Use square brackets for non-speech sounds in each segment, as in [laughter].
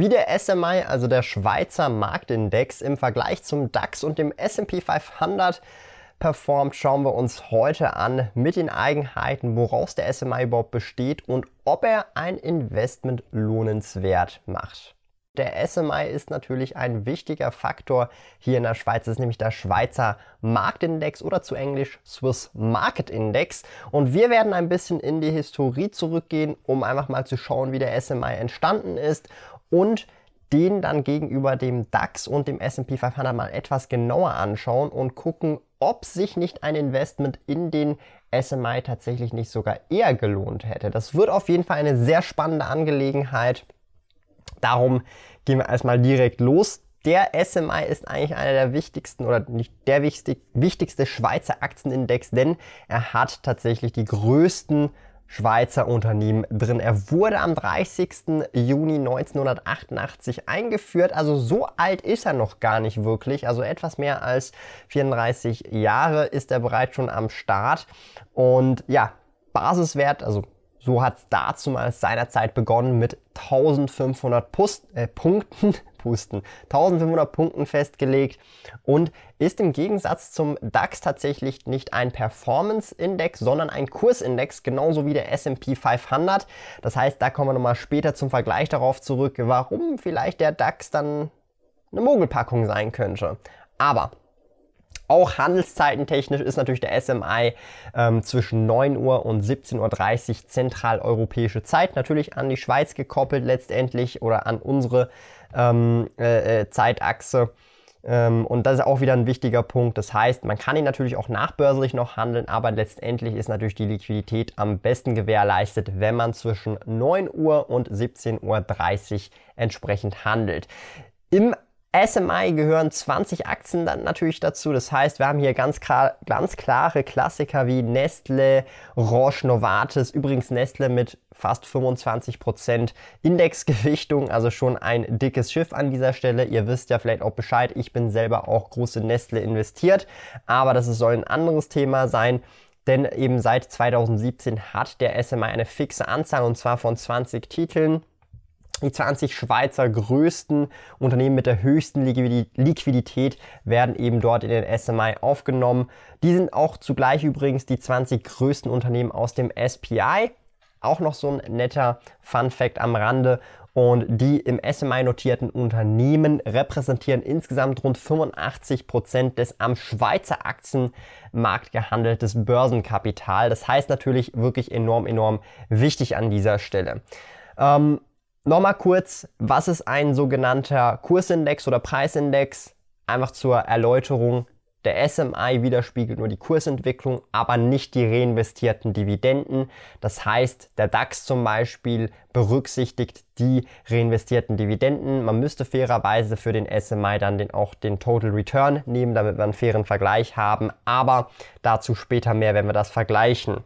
Wie der SMI, also der Schweizer Marktindex, im Vergleich zum DAX und dem SP 500 performt, schauen wir uns heute an mit den Eigenheiten, woraus der SMI überhaupt besteht und ob er ein Investment lohnenswert macht. Der SMI ist natürlich ein wichtiger Faktor hier in der Schweiz. Das ist nämlich der Schweizer Marktindex oder zu Englisch Swiss Market Index. Und wir werden ein bisschen in die Historie zurückgehen, um einfach mal zu schauen, wie der SMI entstanden ist und den dann gegenüber dem DAX und dem SP 500 mal etwas genauer anschauen und gucken, ob sich nicht ein Investment in den SMI tatsächlich nicht sogar eher gelohnt hätte. Das wird auf jeden Fall eine sehr spannende Angelegenheit. Darum gehen wir erstmal direkt los. Der SMI ist eigentlich einer der wichtigsten oder nicht der wichtig, wichtigste Schweizer Aktienindex, denn er hat tatsächlich die größten Schweizer Unternehmen drin. Er wurde am 30. Juni 1988 eingeführt, also so alt ist er noch gar nicht wirklich, also etwas mehr als 34 Jahre ist er bereits schon am Start und ja, Basiswert, also so hat es damals seinerzeit begonnen mit 1500 Pust, äh, Punkten, Pusten, 1500 Punkten festgelegt und ist im Gegensatz zum DAX tatsächlich nicht ein Performance-Index, sondern ein Kursindex, genauso wie der S&P 500. Das heißt, da kommen wir nochmal später zum Vergleich darauf zurück, warum vielleicht der DAX dann eine Mogelpackung sein könnte. Aber auch handelszeitentechnisch ist natürlich der SMI ähm, zwischen 9 Uhr und 17.30 Uhr zentraleuropäische Zeit natürlich an die Schweiz gekoppelt letztendlich oder an unsere ähm, äh, äh, Zeitachse. Ähm, und das ist auch wieder ein wichtiger Punkt. Das heißt, man kann ihn natürlich auch nachbörslich noch handeln, aber letztendlich ist natürlich die Liquidität am besten gewährleistet, wenn man zwischen 9 Uhr und 17.30 Uhr entsprechend handelt. Im SMI gehören 20 Aktien dann natürlich dazu. Das heißt, wir haben hier ganz, ganz klare Klassiker wie Nestle, Roche, Novartis. Übrigens Nestle mit fast 25% Indexgewichtung, also schon ein dickes Schiff an dieser Stelle. Ihr wisst ja vielleicht auch Bescheid, ich bin selber auch große Nestle investiert, aber das soll ein anderes Thema sein. Denn eben seit 2017 hat der SMI eine fixe Anzahl und zwar von 20 Titeln die 20 Schweizer größten Unternehmen mit der höchsten Liquidität werden eben dort in den SMI aufgenommen. Die sind auch zugleich übrigens die 20 größten Unternehmen aus dem SPI. Auch noch so ein netter Fun Fact am Rande. Und die im SMI notierten Unternehmen repräsentieren insgesamt rund 85 Prozent des am Schweizer Aktienmarkt gehandeltes Börsenkapital. Das heißt natürlich wirklich enorm, enorm wichtig an dieser Stelle. Ähm, Nochmal kurz, was ist ein sogenannter Kursindex oder Preisindex? Einfach zur Erläuterung. Der SMI widerspiegelt nur die Kursentwicklung, aber nicht die reinvestierten Dividenden. Das heißt, der DAX zum Beispiel berücksichtigt die reinvestierten Dividenden. Man müsste fairerweise für den SMI dann den, auch den Total Return nehmen, damit wir einen fairen Vergleich haben. Aber dazu später mehr, wenn wir das vergleichen.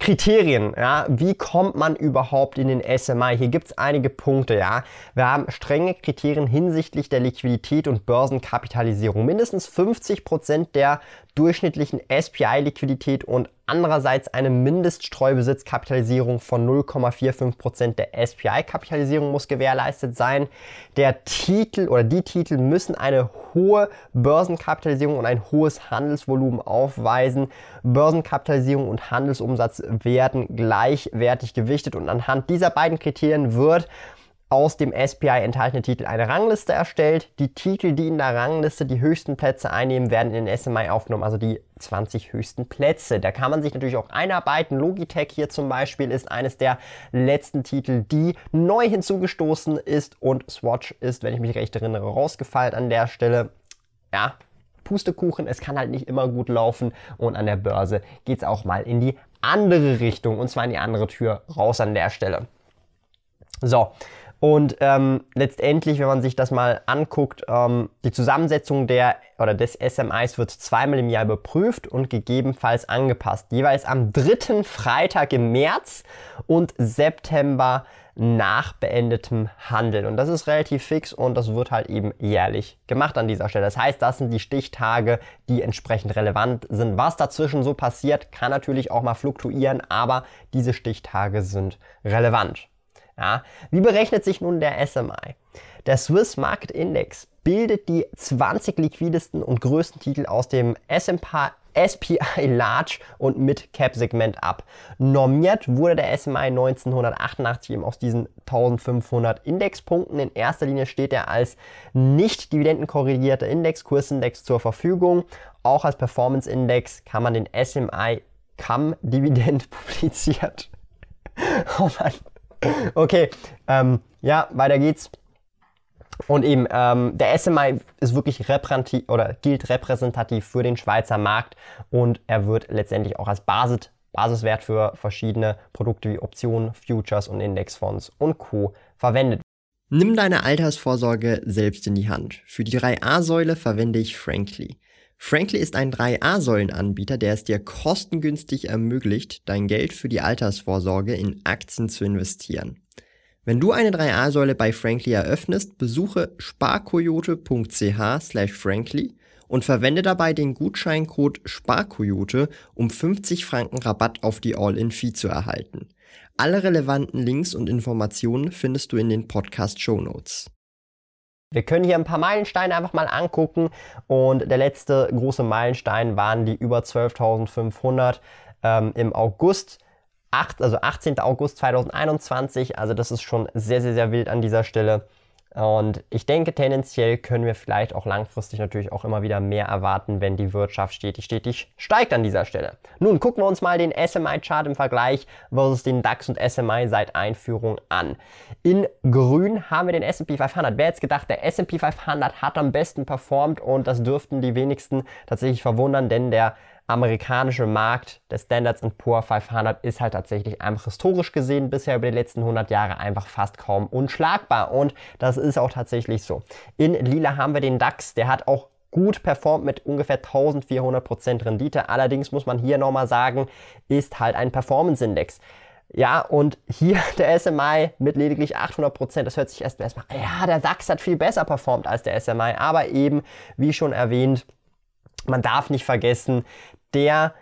Kriterien, ja, wie kommt man überhaupt in den SMI? Hier gibt es einige Punkte, ja. Wir haben strenge Kriterien hinsichtlich der Liquidität und Börsenkapitalisierung. Mindestens 50 Prozent der durchschnittlichen SPI-Liquidität und andererseits eine Mindeststreubesitzkapitalisierung von 0,45% der SPI-Kapitalisierung muss gewährleistet sein. Der Titel oder die Titel müssen eine hohe Börsenkapitalisierung und ein hohes Handelsvolumen aufweisen. Börsenkapitalisierung und Handelsumsatz werden gleichwertig gewichtet und anhand dieser beiden Kriterien wird aus dem SPI enthaltene Titel eine Rangliste erstellt. Die Titel, die in der Rangliste die höchsten Plätze einnehmen, werden in den SMI aufgenommen, also die 20 höchsten Plätze. Da kann man sich natürlich auch einarbeiten. Logitech hier zum Beispiel ist eines der letzten Titel, die neu hinzugestoßen ist und Swatch ist, wenn ich mich recht erinnere, rausgefallen an der Stelle. Ja, Pustekuchen, es kann halt nicht immer gut laufen und an der Börse geht es auch mal in die andere Richtung und zwar in die andere Tür raus an der Stelle. So, und ähm, letztendlich, wenn man sich das mal anguckt, ähm, die Zusammensetzung der oder des SMIs wird zweimal im Jahr überprüft und gegebenenfalls angepasst. Jeweils am dritten Freitag im März und September nach beendetem Handeln. Und das ist relativ fix und das wird halt eben jährlich gemacht an dieser Stelle. Das heißt, das sind die Stichtage, die entsprechend relevant sind. Was dazwischen so passiert, kann natürlich auch mal fluktuieren, aber diese Stichtage sind relevant. Ja, wie berechnet sich nun der SMI? Der Swiss Market Index bildet die 20 liquidesten und größten Titel aus dem S&P SPI Large und Mid Cap Segment ab. Normiert wurde der SMI 1988 eben aus diesen 1500 Indexpunkten. In erster Linie steht er als nicht dividendenkorrigierter Index, Kursindex zur Verfügung. Auch als Performance Index kann man den SMI CAM Dividend [laughs] publiziert. [laughs] oh Mann. [laughs] Okay, ähm, ja, weiter geht's. Und eben, ähm, der SMI ist wirklich repräsentativ oder gilt repräsentativ für den Schweizer Markt und er wird letztendlich auch als Basis, Basiswert für verschiedene Produkte wie Optionen, Futures und Indexfonds und Co. verwendet. Nimm deine Altersvorsorge selbst in die Hand. Für die 3a-Säule verwende ich Frankly. Frankly ist ein 3A-Säulen-Anbieter, der es dir kostengünstig ermöglicht, dein Geld für die Altersvorsorge in Aktien zu investieren. Wenn du eine 3A-Säule bei Frankly eröffnest, besuche sparkoyote.ch slash frankly und verwende dabei den Gutscheincode SPARKOYOTE, um 50 Franken Rabatt auf die All-In-Fee zu erhalten. Alle relevanten Links und Informationen findest du in den Podcast-Show Notes. Wir können hier ein paar Meilensteine einfach mal angucken und der letzte große Meilenstein waren die über 12.500 ähm, im August. 8, also 18. August 2021, also das ist schon sehr, sehr, sehr wild an dieser Stelle. Und ich denke, tendenziell können wir vielleicht auch langfristig natürlich auch immer wieder mehr erwarten, wenn die Wirtschaft stetig, stetig steigt an dieser Stelle. Nun gucken wir uns mal den SMI-Chart im Vergleich versus den DAX und SMI seit Einführung an. In grün haben wir den S&P 500. Wer jetzt gedacht, der S&P 500 hat am besten performt und das dürften die wenigsten tatsächlich verwundern, denn der amerikanische Markt der Standards Poor 500 ist halt tatsächlich einfach historisch gesehen bisher über die letzten 100 Jahre einfach fast kaum unschlagbar und das ist auch tatsächlich so. In lila haben wir den DAX, der hat auch gut performt mit ungefähr 1400% Rendite. Allerdings muss man hier nochmal sagen, ist halt ein Performance-Index. Ja, und hier [laughs] der SMI mit lediglich 800%, das hört sich erst erstmal, ja, der DAX hat viel besser performt als der SMI, aber eben, wie schon erwähnt, man darf nicht vergessen, der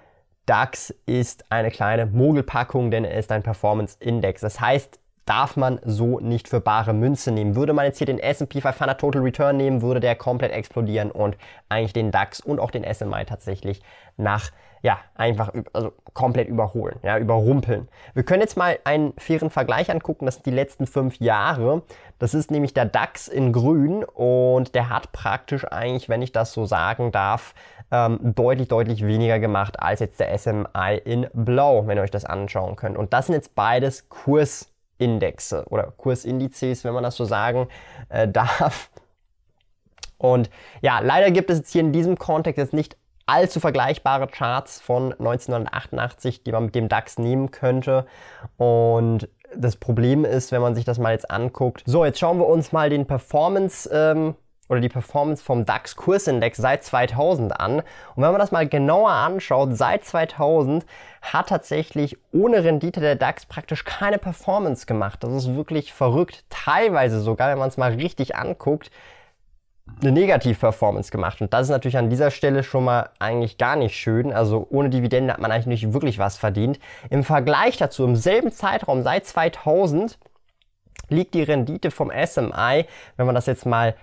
DAX ist eine kleine Mogelpackung, denn er ist ein Performance Index. Das heißt, darf man so nicht für bare Münze nehmen. Würde man jetzt hier den S&P 500 Total Return nehmen, würde der komplett explodieren und eigentlich den DAX und auch den SMI tatsächlich nach ja, einfach also komplett überholen, ja, überrumpeln. Wir können jetzt mal einen fairen Vergleich angucken, das sind die letzten fünf Jahre. Das ist nämlich der DAX in grün und der hat praktisch eigentlich, wenn ich das so sagen darf, ähm, deutlich, deutlich weniger gemacht als jetzt der SMI in blau, wenn ihr euch das anschauen könnt. Und das sind jetzt beides Kursindexe oder Kursindizes, wenn man das so sagen äh, [laughs] darf. Und ja, leider gibt es jetzt hier in diesem Kontext jetzt nicht allzu vergleichbare Charts von 1988, die man mit dem DAX nehmen könnte. Und das Problem ist, wenn man sich das mal jetzt anguckt. So, jetzt schauen wir uns mal den Performance ähm, oder die Performance vom DAX Kursindex seit 2000 an. Und wenn man das mal genauer anschaut, seit 2000 hat tatsächlich ohne Rendite der DAX praktisch keine Performance gemacht. Das ist wirklich verrückt. Teilweise sogar, wenn man es mal richtig anguckt, eine Negativ-Performance gemacht. Und das ist natürlich an dieser Stelle schon mal eigentlich gar nicht schön. Also ohne Dividende hat man eigentlich nicht wirklich was verdient. Im Vergleich dazu, im selben Zeitraum seit 2000 liegt die Rendite vom SMI, wenn man das jetzt mal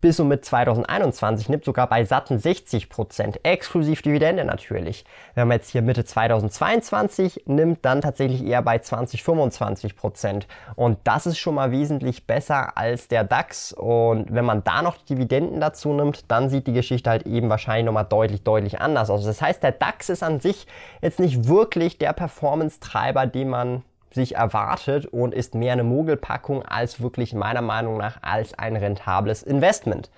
bis und mit 2021 nimmt sogar bei satten 60 Prozent, exklusiv Dividende natürlich. Wenn man jetzt hier Mitte 2022 nimmt, dann tatsächlich eher bei 20, 25 Prozent. Und das ist schon mal wesentlich besser als der DAX. Und wenn man da noch Dividenden dazu nimmt, dann sieht die Geschichte halt eben wahrscheinlich nochmal deutlich, deutlich anders aus. Das heißt, der DAX ist an sich jetzt nicht wirklich der Performance-Treiber, den man sich erwartet und ist mehr eine Mogelpackung als wirklich meiner Meinung nach als ein rentables Investment.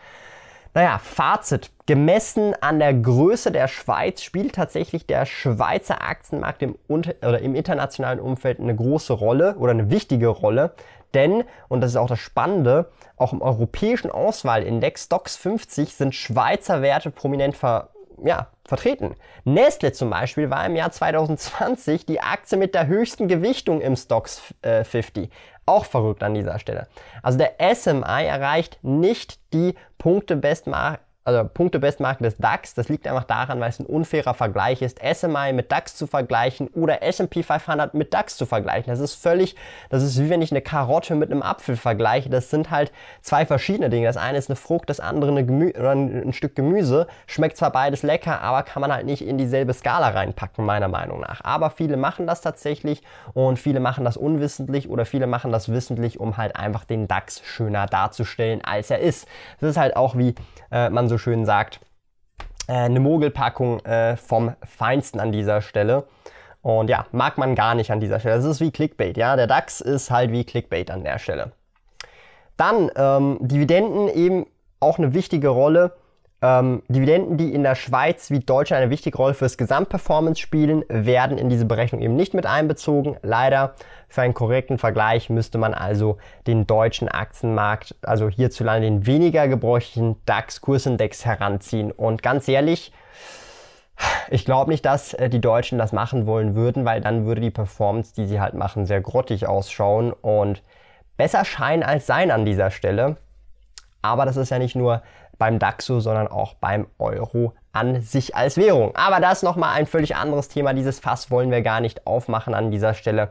Naja, Fazit. Gemessen an der Größe der Schweiz spielt tatsächlich der Schweizer Aktienmarkt im, oder im internationalen Umfeld eine große Rolle oder eine wichtige Rolle. Denn, und das ist auch das Spannende, auch im europäischen Auswahlindex DOX 50 sind Schweizer Werte prominent ver, ja, vertreten. Nestle zum Beispiel war im Jahr 2020 die Aktie mit der höchsten Gewichtung im Stocks äh, 50. Auch verrückt an dieser Stelle. Also der SMI erreicht nicht die Punkte Bestmarke also Punktebestmarke des DAX. Das liegt einfach daran, weil es ein unfairer Vergleich ist, SMI mit DAX zu vergleichen oder S&P 500 mit DAX zu vergleichen. Das ist völlig, das ist wie wenn ich eine Karotte mit einem Apfel vergleiche. Das sind halt zwei verschiedene Dinge. Das eine ist eine Frucht, das andere eine Gemü oder ein Stück Gemüse. Schmeckt zwar beides lecker, aber kann man halt nicht in dieselbe Skala reinpacken, meiner Meinung nach. Aber viele machen das tatsächlich und viele machen das unwissentlich oder viele machen das wissentlich, um halt einfach den DAX schöner darzustellen, als er ist. Das ist halt auch wie äh, man so schön sagt, äh, eine Mogelpackung äh, vom Feinsten an dieser Stelle. Und ja, mag man gar nicht an dieser Stelle. Das ist wie Clickbait, ja. Der DAX ist halt wie Clickbait an der Stelle. Dann ähm, Dividenden eben auch eine wichtige Rolle. Ähm, Dividenden, die in der Schweiz wie Deutschland eine wichtige Rolle fürs Gesamtperformance spielen, werden in diese Berechnung eben nicht mit einbezogen. Leider für einen korrekten Vergleich müsste man also den deutschen Aktienmarkt, also hierzulande den weniger gebräuchlichen DAX-Kursindex heranziehen. Und ganz ehrlich, ich glaube nicht, dass äh, die Deutschen das machen wollen würden, weil dann würde die Performance, die sie halt machen, sehr grottig ausschauen und besser scheinen als sein an dieser Stelle. Aber das ist ja nicht nur beim DAX so, sondern auch beim Euro an sich als Währung. Aber das ist nochmal ein völlig anderes Thema. Dieses Fass wollen wir gar nicht aufmachen an dieser Stelle.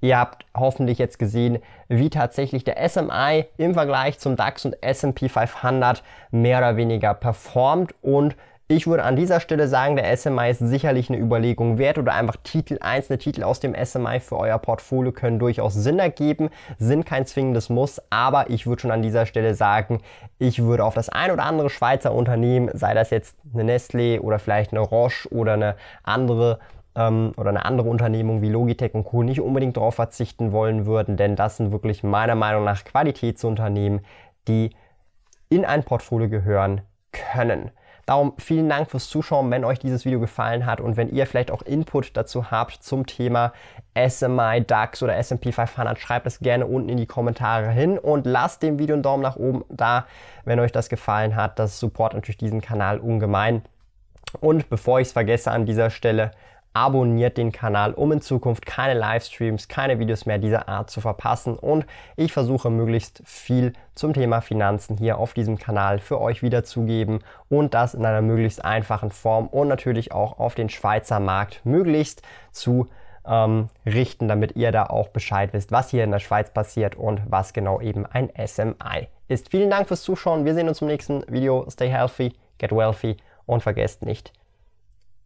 Ihr habt hoffentlich jetzt gesehen, wie tatsächlich der SMI im Vergleich zum DAX und S&P 500 mehr oder weniger performt und ich würde an dieser Stelle sagen, der SMI ist sicherlich eine Überlegung wert oder einfach Titel, einzelne Titel aus dem SMI für euer Portfolio können durchaus Sinn ergeben, sind kein zwingendes Muss, aber ich würde schon an dieser Stelle sagen, ich würde auf das ein oder andere Schweizer Unternehmen, sei das jetzt eine Nestlé oder vielleicht eine Roche oder eine andere ähm, oder eine andere Unternehmung wie Logitech und Co. nicht unbedingt darauf verzichten wollen würden, denn das sind wirklich meiner Meinung nach Qualitätsunternehmen, die in ein Portfolio gehören können. Darum vielen Dank fürs Zuschauen, wenn euch dieses Video gefallen hat und wenn ihr vielleicht auch Input dazu habt zum Thema SMI, DAX oder S&P 500, schreibt es gerne unten in die Kommentare hin und lasst dem Video einen Daumen nach oben da, wenn euch das gefallen hat. Das support natürlich diesen Kanal ungemein. Und bevor ich es vergesse an dieser Stelle, abonniert den Kanal, um in Zukunft keine Livestreams, keine Videos mehr dieser Art zu verpassen. Und ich versuche möglichst viel zum Thema Finanzen hier auf diesem Kanal für euch wiederzugeben und das in einer möglichst einfachen Form und natürlich auch auf den Schweizer Markt möglichst zu ähm, richten, damit ihr da auch Bescheid wisst, was hier in der Schweiz passiert und was genau eben ein SMI ist. Vielen Dank fürs Zuschauen. Wir sehen uns im nächsten Video. Stay healthy, get wealthy und vergesst nicht,